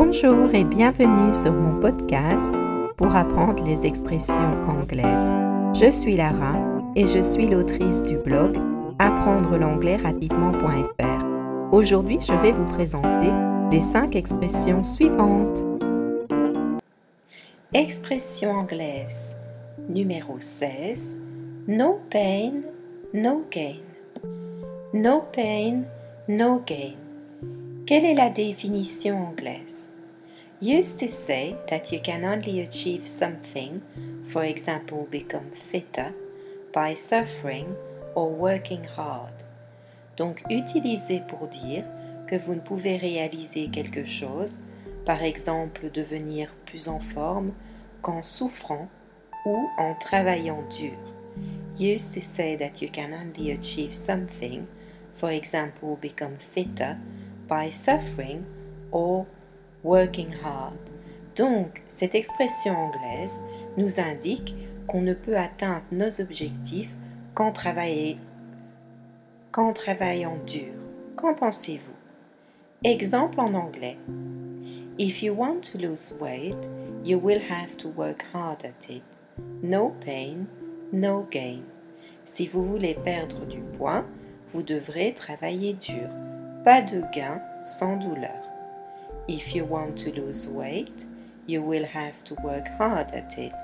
Bonjour et bienvenue sur mon podcast pour apprendre les expressions anglaises. Je suis Lara et je suis l'autrice du blog apprendre l'anglais rapidement.fr. Aujourd'hui, je vais vous présenter les cinq expressions suivantes. Expression anglaise numéro 16. No pain, no gain. No pain, no gain. Quelle est la définition anglaise? Used to say that you can only achieve something, for example, become fitter, by suffering or working hard. Donc utilisé pour dire que vous ne pouvez réaliser quelque chose, par exemple devenir plus en forme, qu'en souffrant ou en travaillant dur. Used to say that you can only achieve something, for example, become fitter, by suffering or working hard. Donc, cette expression anglaise nous indique qu'on ne peut atteindre nos objectifs qu'en travaillant dur. Qu'en pensez-vous? Exemple en anglais. If you want to lose weight, you will have to work hard at it. No pain, no gain. Si vous voulez perdre du poids, vous devrez travailler dur. Pas de gain sans douleur. If you want to lose weight, you will have to work hard at it.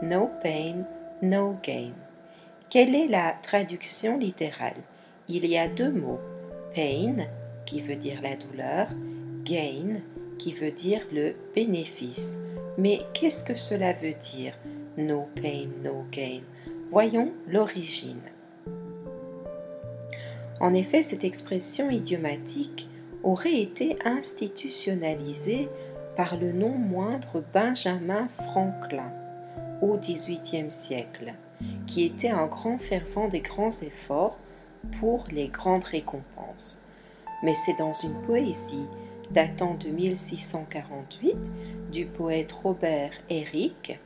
No pain, no gain. Quelle est la traduction littérale? Il y a deux mots. Pain, qui veut dire la douleur, gain, qui veut dire le bénéfice. Mais qu'est-ce que cela veut dire? No pain, no gain. Voyons l'origine. En effet, cette expression idiomatique aurait été institutionnalisée par le non moindre Benjamin Franklin au XVIIIe siècle, qui était un grand fervent des grands efforts pour les grandes récompenses. Mais c'est dans une poésie datant de 1648 du poète Robert Herrick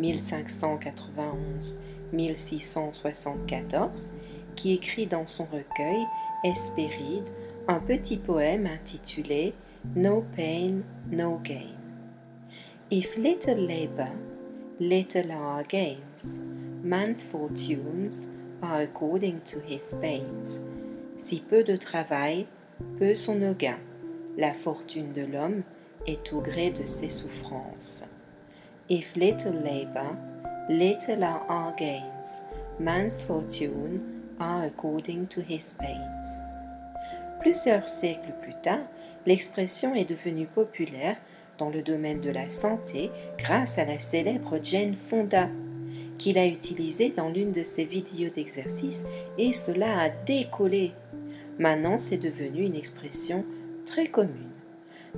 1591-1674 qui écrit dans son recueil Hespéride un petit poème intitulé No Pain, No Gain. If little labor, little are gains, man's fortunes are according to his pains. Si peu de travail, peu sont nos gains. La fortune de l'homme est au gré de ses souffrances. If little labor, little are our gains, man's fortune according to his pains. Plusieurs siècles plus tard, l'expression est devenue populaire dans le domaine de la santé grâce à la célèbre Jane Fonda, qu'il a utilisée dans l'une de ses vidéos d'exercice et cela a décollé. Maintenant, c'est devenu une expression très commune.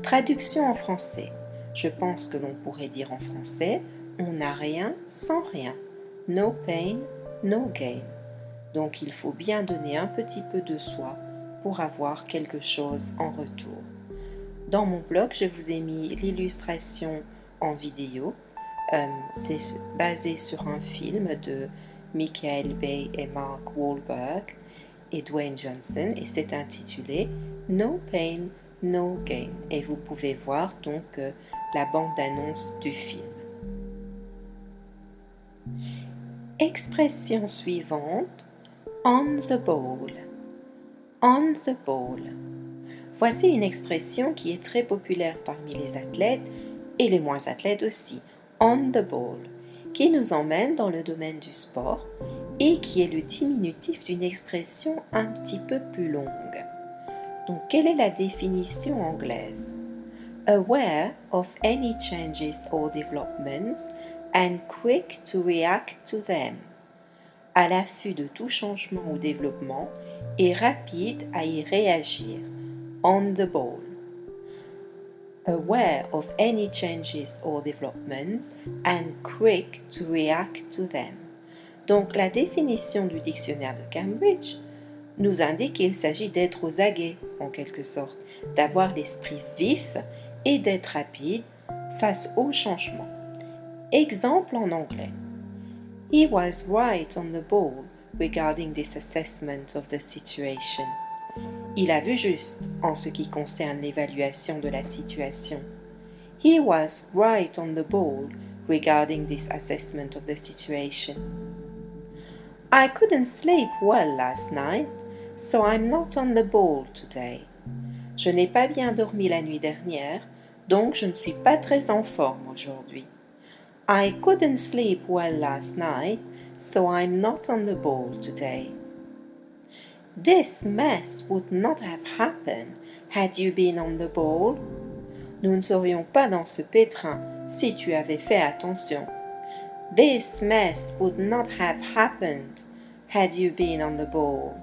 Traduction en français. Je pense que l'on pourrait dire en français on n'a rien sans rien. No pain, no gain. Donc il faut bien donner un petit peu de soi pour avoir quelque chose en retour. Dans mon blog, je vous ai mis l'illustration en vidéo. Euh, c'est basé sur un film de Michael Bay et Mark Wahlberg et Dwayne Johnson et c'est intitulé No Pain, No Gain. Et vous pouvez voir donc euh, la bande-annonce du film. Expression suivante On the ball. On the ball. Voici une expression qui est très populaire parmi les athlètes et les moins athlètes aussi. On the ball, qui nous emmène dans le domaine du sport et qui est le diminutif d'une expression un petit peu plus longue. Donc, quelle est la définition anglaise? Aware of any changes or developments and quick to react to them à l'affût de tout changement ou développement et rapide à y réagir. On the ball. Aware of any changes or developments and quick to react to them. Donc la définition du dictionnaire de Cambridge nous indique qu'il s'agit d'être aux aguets, en quelque sorte, d'avoir l'esprit vif et d'être rapide face aux changements. Exemple en anglais. He was right on the ball regarding this assessment of the situation. Il a vu juste en ce qui concerne l'évaluation de la situation. He was right on the ball regarding this assessment of the situation. I couldn't sleep well last night, so I'm not on the ball today. Je n'ai pas bien dormi la nuit dernière, donc je ne suis pas très en forme aujourd'hui. I couldn't sleep well last night, so I'm not on the ball today. This mess would not have happened had you been on the ball. Nous ne serions pas dans ce pétrin si tu avais fait attention. This mess would not have happened had you been on the ball.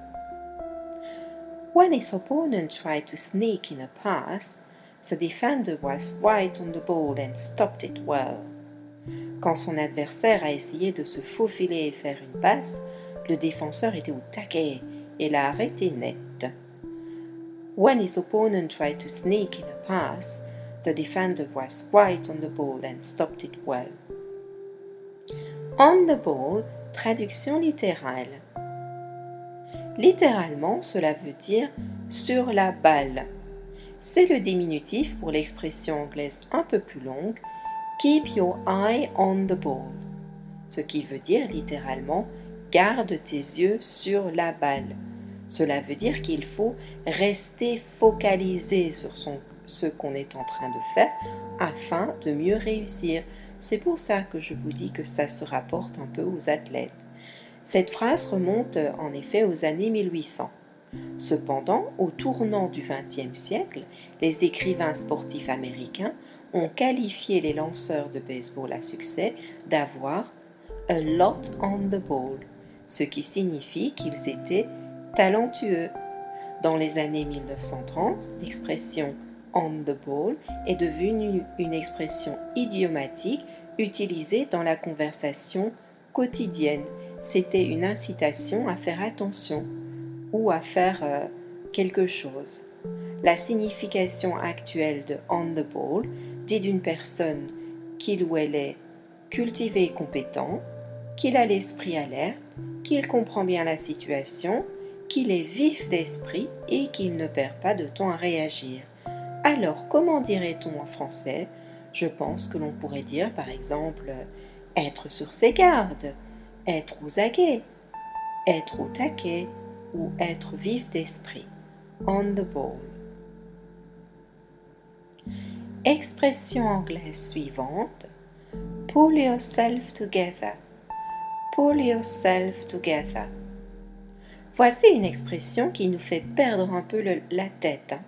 When his opponent tried to sneak in a pass, the defender was right on the ball and stopped it well. Quand son adversaire a essayé de se faufiler et faire une passe, le défenseur était au taquet et l'a arrêté net. When his opponent tried to sneak in a pass, the defender was right on the ball and stopped it well. On the ball, traduction littérale. Littéralement, cela veut dire sur la balle. C'est le diminutif pour l'expression anglaise un peu plus longue Keep your eye on the ball, ce qui veut dire littéralement garde tes yeux sur la balle. Cela veut dire qu'il faut rester focalisé sur ce qu'on est en train de faire afin de mieux réussir. C'est pour ça que je vous dis que ça se rapporte un peu aux athlètes. Cette phrase remonte en effet aux années 1800. Cependant, au tournant du XXe siècle, les écrivains sportifs américains ont qualifié les lanceurs de baseball à succès d'avoir a lot on the ball, ce qui signifie qu'ils étaient talentueux. Dans les années 1930, l'expression on the ball est devenue une expression idiomatique utilisée dans la conversation quotidienne. C'était une incitation à faire attention ou à faire euh, quelque chose. La signification actuelle de on the ball dit d'une personne qu'il ou elle est cultivé et compétent, qu'il a l'esprit alerte, qu'il comprend bien la situation, qu'il est vif d'esprit et qu'il ne perd pas de temps à réagir. Alors, comment dirait-on en français? Je pense que l'on pourrait dire par exemple être sur ses gardes, être aux aguets, être au taquet, ou être vif d'esprit. On the ball. Expression anglaise suivante. Pull yourself together. Pull yourself together. Voici une expression qui nous fait perdre un peu la tête. Hein.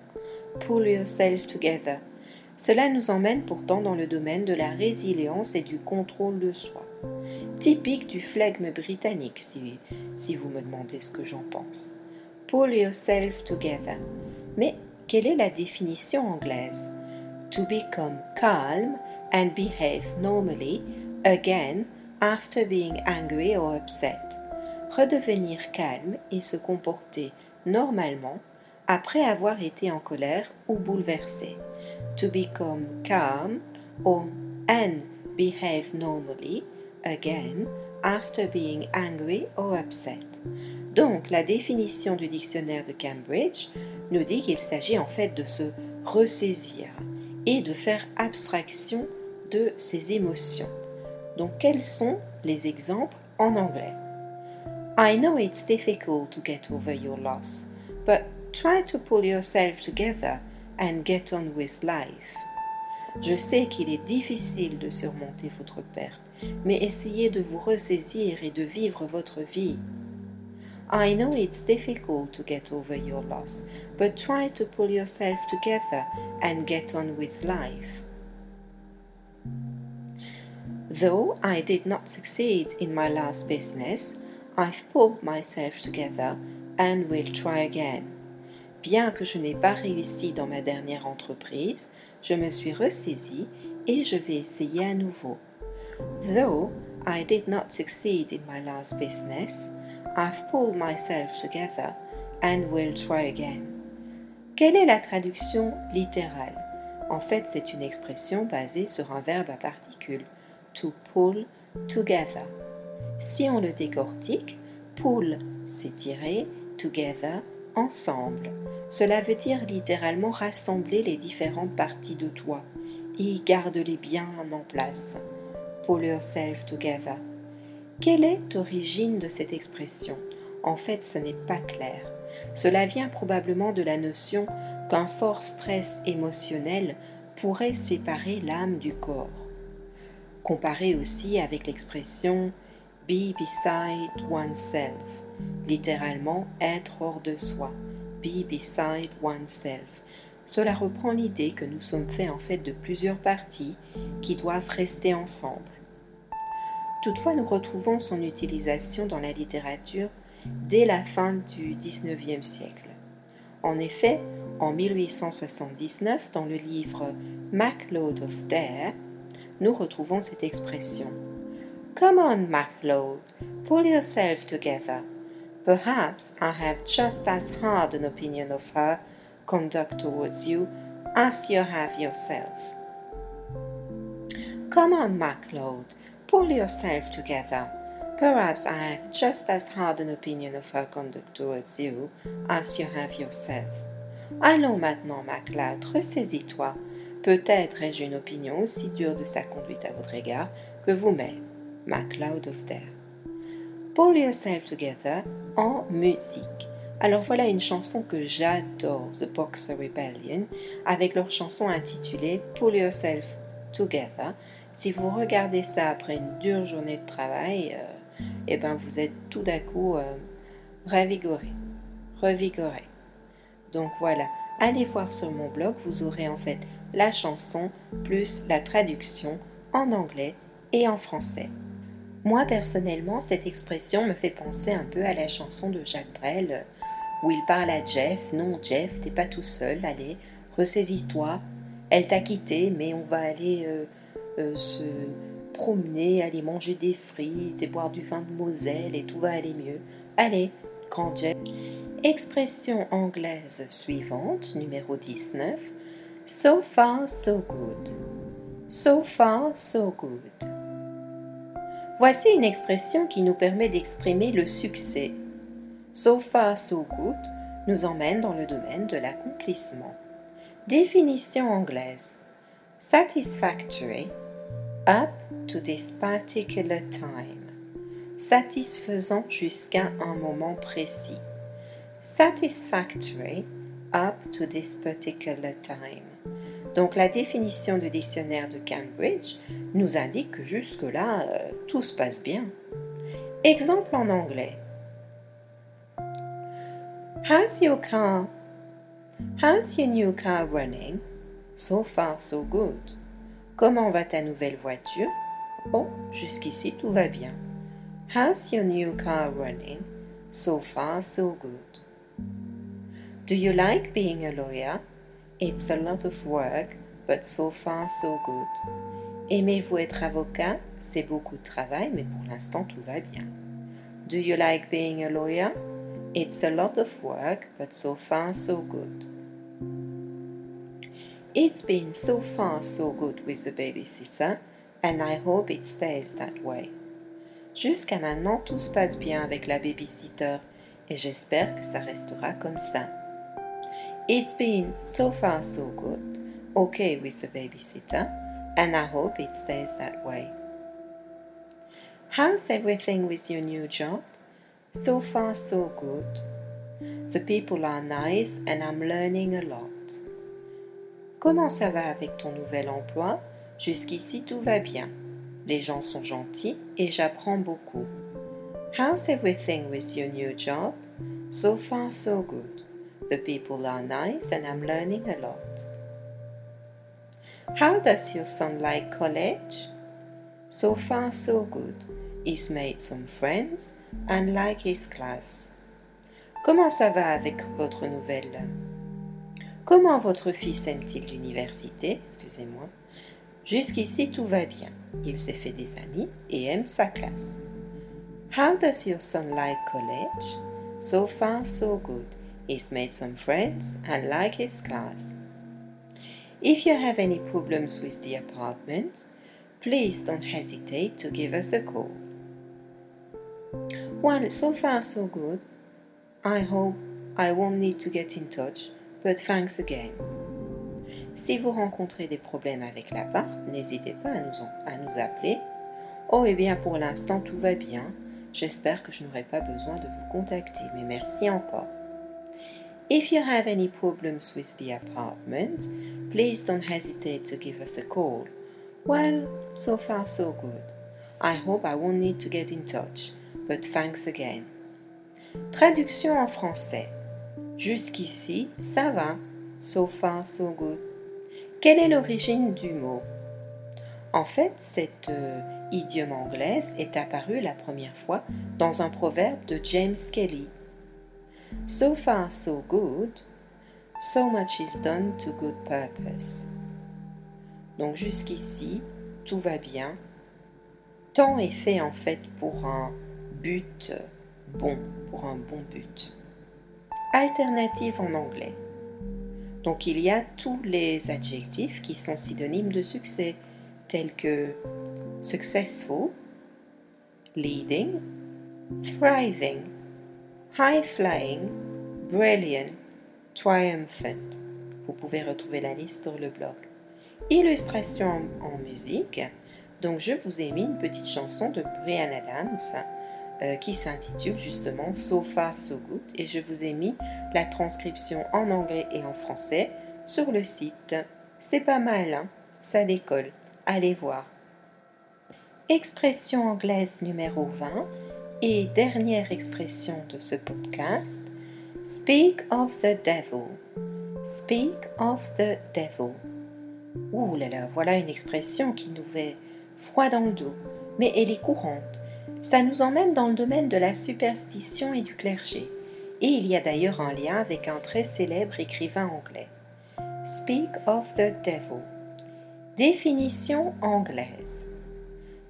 Pull yourself together. Cela nous emmène pourtant dans le domaine de la résilience et du contrôle de soi. Typique du flegme britannique, si, si vous me demandez ce que j'en pense. Pull yourself together. Mais quelle est la définition anglaise? To become calm and behave normally again after being angry or upset. Redevenir calme et se comporter normalement après avoir été en colère ou bouleversé. To become calm or and behave normally again after being angry or upset. Donc, la définition du dictionnaire de Cambridge nous dit qu'il s'agit en fait de se ressaisir et de faire abstraction de ses émotions. Donc, quels sont les exemples en anglais? I know it's difficult to get over your loss, but try to pull yourself together and get on with life. Je sais qu'il est difficile de surmonter votre perte, mais essayez de vous ressaisir et de vivre votre vie. I know it's difficult to get over your loss, but try to pull yourself together and get on with life. Though I did not succeed in my last business, I've pulled myself together and will try again. Bien que je n'ai pas réussi dans ma dernière entreprise, je me suis ressaisie et je vais essayer à nouveau. Though I did not succeed in my last business, I've pulled myself together and will try again. Quelle est la traduction littérale? En fait, c'est une expression basée sur un verbe à particules, to pull together. Si on le décortique, pull, c'est tirer, together, ensemble. Cela veut dire littéralement rassembler les différentes parties de toi. et garde-les bien en place. Pull yourself together. Quelle est l'origine de cette expression? En fait, ce n'est pas clair. Cela vient probablement de la notion qu'un fort stress émotionnel pourrait séparer l'âme du corps. Comparé aussi avec l'expression be beside oneself, littéralement être hors de soi, be beside oneself. Cela reprend l'idée que nous sommes faits en fait de plusieurs parties qui doivent rester ensemble. Toutefois, nous retrouvons son utilisation dans la littérature dès la fin du XIXe siècle. En effet, en 1879, dans le livre MacLeod of Dare, nous retrouvons cette expression. Come on, MacLeod, pull yourself together. Perhaps I have just as hard an opinion of her conduct towards you as you have yourself. Come on, MacLeod, pull yourself together. Perhaps I have just as hard an opinion of her conduct towards you as you have yourself. Allons maintenant, MacLeod, ressaisis-toi. Peut-être ai-je une opinion aussi dure de sa conduite à votre égard que vous-même. MacLeod of Dare. Pull Yourself Together en musique. Alors voilà une chanson que j'adore, The Boxer Rebellion, avec leur chanson intitulée Pull Yourself Together. Si vous regardez ça après une dure journée de travail, euh, eh ben vous êtes tout d'un coup euh, revigoré, revigoré. Donc voilà, allez voir sur mon blog, vous aurez en fait la chanson plus la traduction en anglais et en français. Moi personnellement, cette expression me fait penser un peu à la chanson de Jacques Brel où il parle à Jeff. Non, Jeff, t'es pas tout seul, allez, ressaisis-toi. Elle t'a quitté, mais on va aller euh, euh, se promener, aller manger des frites et boire du vin de Moselle et tout va aller mieux. Allez, grand Jeff. Expression anglaise suivante, numéro 19. So far, so good. So far, so good. Voici une expression qui nous permet d'exprimer le succès. So far, so good nous emmène dans le domaine de l'accomplissement. Définition anglaise. Satisfactory, up to this particular time. Satisfaisant jusqu'à un moment précis. Satisfactory, up to this particular time. Donc la définition du dictionnaire de Cambridge nous indique que jusque-là, euh, tout se passe bien. Exemple en anglais. How's your car? How's your new car running? So far, so good. Comment va ta nouvelle voiture? Oh, jusqu'ici tout va bien. How's your new car running? So far, so good. Do you like being a lawyer? It's a lot of work, but so far so good. Aimez-vous être avocat? C'est beaucoup de travail, mais pour l'instant tout va bien. Do you like being a lawyer? It's a lot of work, but so far so good. It's been so far so good with the babysitter, and I hope it stays that way. Jusqu'à maintenant, tout se passe bien avec la babysitter, et j'espère que ça restera comme ça. It's been so far so good, okay with the babysitter, and I hope it stays that way. How's everything with your new job? So far so good. The people are nice and I'm learning a lot. Comment ça va avec ton nouvel emploi? Jusqu'ici tout va bien. Les gens sont gentils et j'apprends beaucoup. How's everything with your new job? So far so good. The people are nice and I'm learning a lot. How does your son like college? So far, so good. He's made some friends and like his class. Comment ça va avec votre nouvelle? Comment votre fils aime-t-il l'université? Excusez-moi. Jusqu'ici, tout va bien. Il s'est fait des amis et aime sa classe. How does your son like college? So far, so good. He's made some friends and like his class. If you have any problems with the apartment, please don't hesitate to give us a call. Well, so far so good. I hope I won't need to get in touch, but thanks again. Si vous rencontrez des problèmes avec l'appart, n'hésitez pas à nous, à nous appeler. Oh, et eh bien, pour l'instant, tout va bien. J'espère que je n'aurai pas besoin de vous contacter, mais merci encore. If you have any problems with the apartment, please don't hesitate to give us a call. Well, so far so good. I hope I won't need to get in touch, but thanks again. Traduction en français. Jusqu'ici, ça va. So far so good. Quelle est l'origine du mot? En fait, cette euh, idiome anglaise est apparue la première fois dans un proverbe de James Kelly. So far so good, so much is done to good purpose. Donc jusqu'ici, tout va bien. Tant est fait en fait pour un but bon, pour un bon but. Alternative en anglais. Donc il y a tous les adjectifs qui sont synonymes de succès, tels que successful, leading, thriving, high flying, brilliant, triumphant. Vous pouvez retrouver la liste sur le blog. Illustration en musique. Donc je vous ai mis une petite chanson de Brian Adams euh, qui s'intitule justement So Far So Good et je vous ai mis la transcription en anglais et en français sur le site. C'est pas mal, hein ça décolle. Allez voir. Expression anglaise numéro 20 et dernière expression de ce podcast. Speak of the devil. Speak of the devil. Ouh là là, voilà une expression qui nous fait froid dans le dos, mais elle est courante. Ça nous emmène dans le domaine de la superstition et du clergé. Et il y a d'ailleurs un lien avec un très célèbre écrivain anglais. Speak of the devil. Définition anglaise.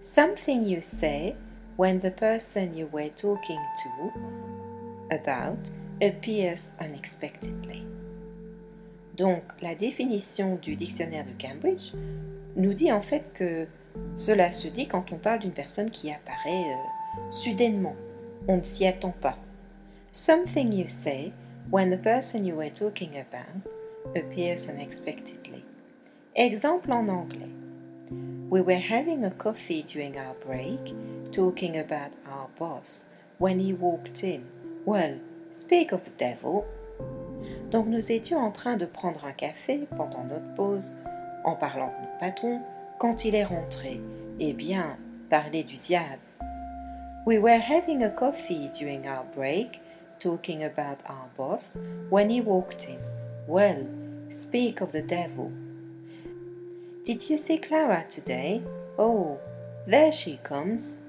Something you say when the person you were talking to about appears unexpectedly. Donc, la définition du dictionnaire de Cambridge nous dit en fait que cela se dit quand on parle d'une personne qui apparaît euh, soudainement. On ne s'y attend pas. Something you say when the person you were talking about appears unexpectedly. Exemple en anglais. We were having a coffee during our break, talking about our boss, when he walked in. Well, speak of the devil. Donc nous étions en train de prendre un café pendant notre pause, en parlant de notre patron, quand il est rentré, eh bien, parler du diable. We were having a coffee during our break, talking about our boss, when he walked in. Well, speak of the devil. Did you see Clara today? Oh, there she comes.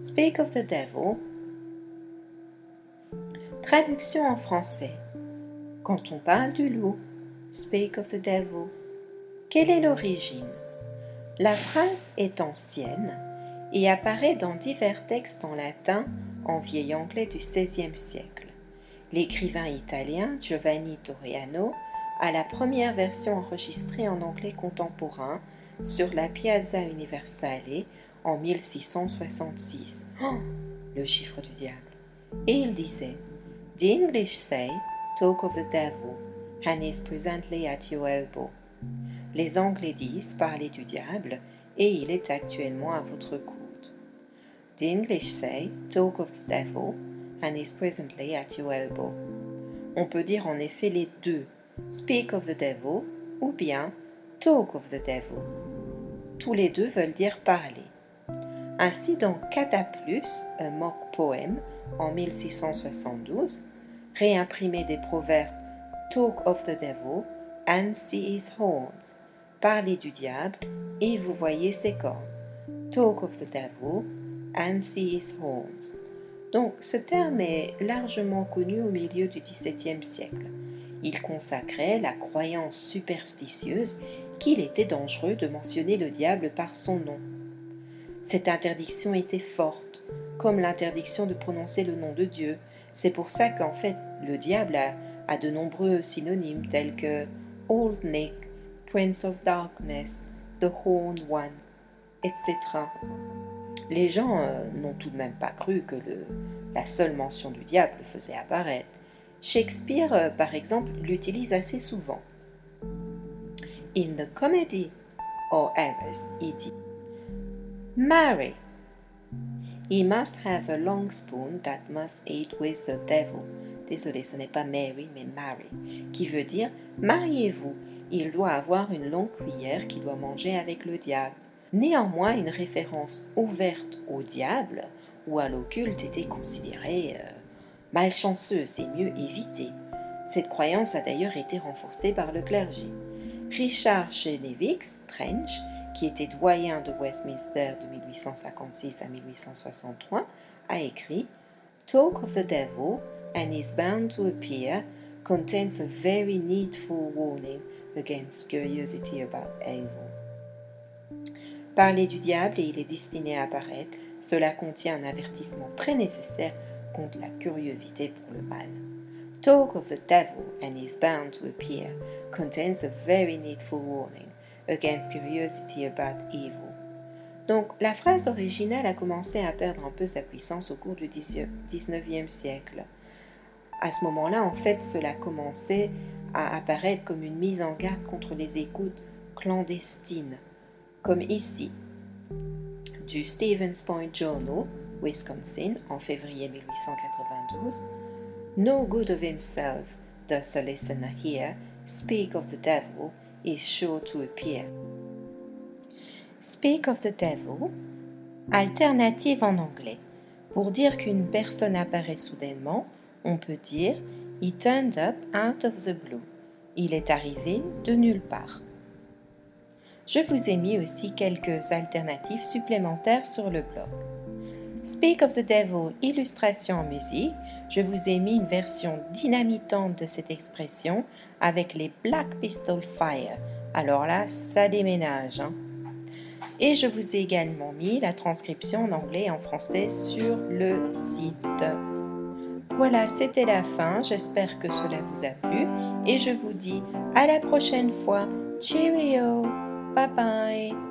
Speak of the devil. Traduction en français. Quand on parle du loup, speak of the devil. Quelle est l'origine? La phrase est ancienne et apparaît dans divers textes en latin en vieil anglais du XVIe siècle. L'écrivain italien Giovanni Torriano a la première version enregistrée en anglais contemporain sur la Piazza Universale en 1666. le chiffre du diable. Et il disait The English say, talk of the devil, and is presently at your elbow. Les Anglais disent parler du diable et il est actuellement à votre coude. The English say talk of the devil and is presently at your elbow. On peut dire en effet les deux, speak of the devil ou bien talk of the devil. Tous les deux veulent dire parler. Ainsi, dans Cataplus, un mock poème en 1672, réimprimé des proverbes Talk of the devil and see his horns, parlez du diable et vous voyez ses cornes. Talk of the devil and see his horns. Donc ce terme est largement connu au milieu du XVIIe siècle. Il consacrait la croyance superstitieuse qu'il était dangereux de mentionner le diable par son nom. Cette interdiction était forte, comme l'interdiction de prononcer le nom de Dieu. C'est pour ça qu'en fait le diable a, a de nombreux synonymes tels que Old Nick, Prince of Darkness, The Horned One, etc. Les gens euh, n'ont tout de même pas cru que la seule mention du diable le faisait apparaître. Shakespeare, euh, par exemple, l'utilise assez souvent. in the comedy, or else il dit Marry. He must have a long spoon that must eat with the devil. Désolé, ce n'est pas Mary, mais Mary, qui veut dire mariez-vous. Il doit avoir une longue cuillère qui doit manger avec le diable. Néanmoins, une référence ouverte au diable ou à l'occulte était considérée euh, malchanceuse et mieux évitée. Cette croyance a d'ailleurs été renforcée par le clergé. Richard Chenevix Trench, qui était doyen de Westminster de 1856 à 1863, a écrit Talk of the devil and is bound to appear contains a very needful warning against curiosity about evil. Parler du diable et il est destiné à apparaître, cela contient un avertissement très nécessaire contre la curiosité pour le mal. Talk of the devil and is bound to appear contains a very needful warning against curiosity about evil. Donc, la phrase originale a commencé à perdre un peu sa puissance au cours du 19e siècle. À ce moment-là, en fait, cela commençait à apparaître comme une mise en garde contre les écoutes clandestines comme ici, du Stevens Point Journal, Wisconsin, en février 1892. No good of himself does a listener hear speak of the devil is sure to appear. Speak of the devil, alternative en anglais. Pour dire qu'une personne apparaît soudainement, on peut dire He turned up out of the blue. Il est arrivé de nulle part. Je vous ai mis aussi quelques alternatives supplémentaires sur le blog. Speak of the Devil, illustration en musique, je vous ai mis une version dynamitante de cette expression avec les Black Pistol Fire. Alors là, ça déménage. Hein. Et je vous ai également mis la transcription en anglais et en français sur le site. Voilà, c'était la fin. J'espère que cela vous a plu et je vous dis à la prochaine fois. Cheerio! Bye bye.